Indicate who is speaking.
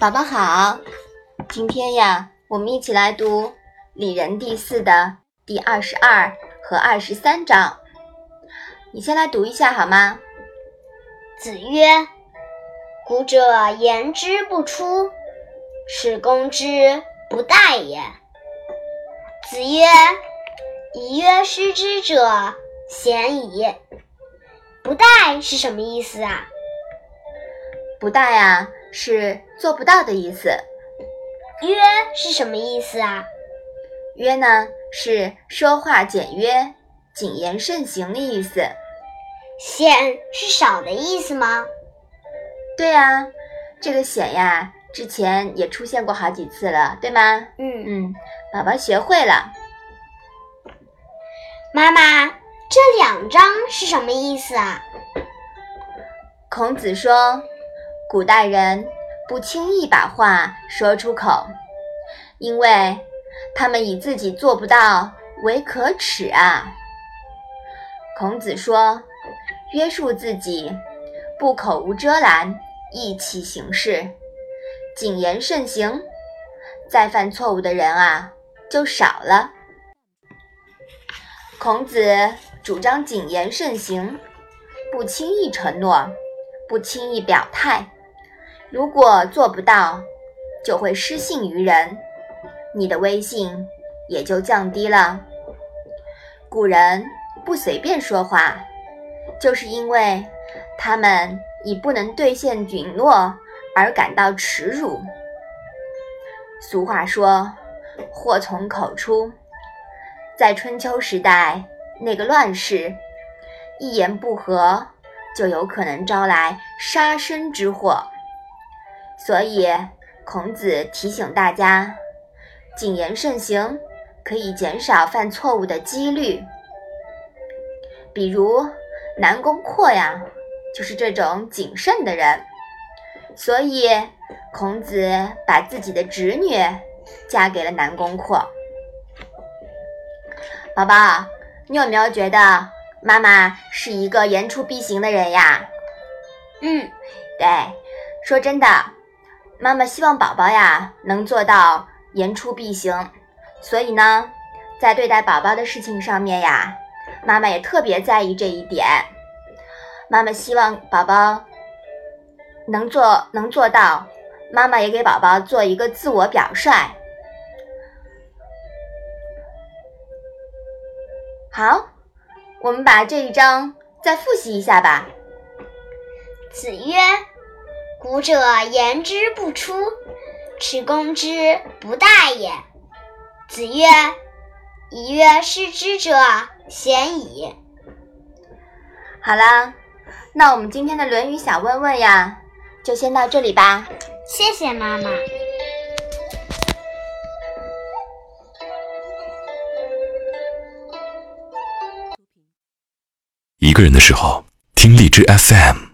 Speaker 1: 宝宝好，今天呀，我们一起来读《礼仁》第四的第二十二和二十三章。你先来读一下好吗？
Speaker 2: 子曰：“古者言之不出，使公之不殆也。”子曰：“以曰失之者，鲜矣。”不殆是什么意思啊？
Speaker 1: 不殆啊，是做不到的意思。
Speaker 2: 约是什么意思啊？
Speaker 1: 约呢，是说话简约、谨言慎行的意思。
Speaker 2: 显是少的意思吗？
Speaker 1: 对呀，这个显呀，之前也出现过好几次了，对吗？
Speaker 2: 嗯
Speaker 1: 嗯，宝宝学会了。
Speaker 2: 妈妈，这两章是什么意思啊？
Speaker 1: 孔子说。古代人不轻易把话说出口，因为他们以自己做不到为可耻啊。孔子说：“约束自己，不口无遮拦，意气行事，谨言慎行，再犯错误的人啊就少了。”孔子主张谨言慎行，不轻易承诺，不轻易表态。如果做不到，就会失信于人，你的威信也就降低了。古人不随便说话，就是因为他们以不能兑现允诺而感到耻辱。俗话说：“祸从口出。”在春秋时代那个乱世，一言不合就有可能招来杀身之祸。所以，孔子提醒大家，谨言慎行可以减少犯错误的几率。比如南宫阔呀，就是这种谨慎的人。所以，孔子把自己的侄女嫁给了南宫阔。宝宝，你有没有觉得妈妈是一个言出必行的人呀？
Speaker 2: 嗯，
Speaker 1: 对，说真的。妈妈希望宝宝呀能做到言出必行，所以呢，在对待宝宝的事情上面呀，妈妈也特别在意这一点。妈妈希望宝宝能做能做到，妈妈也给宝宝做一个自我表率。好，我们把这一章再复习一下吧。
Speaker 2: 子曰。古者言之不出，耻攻之不殆也。子曰：“以曰失之者，鲜矣。”
Speaker 1: 好啦，那我们今天的《论语》小问问呀，就先到这里吧。
Speaker 2: 谢谢妈妈。
Speaker 3: 一个人的时候，听荔枝 FM。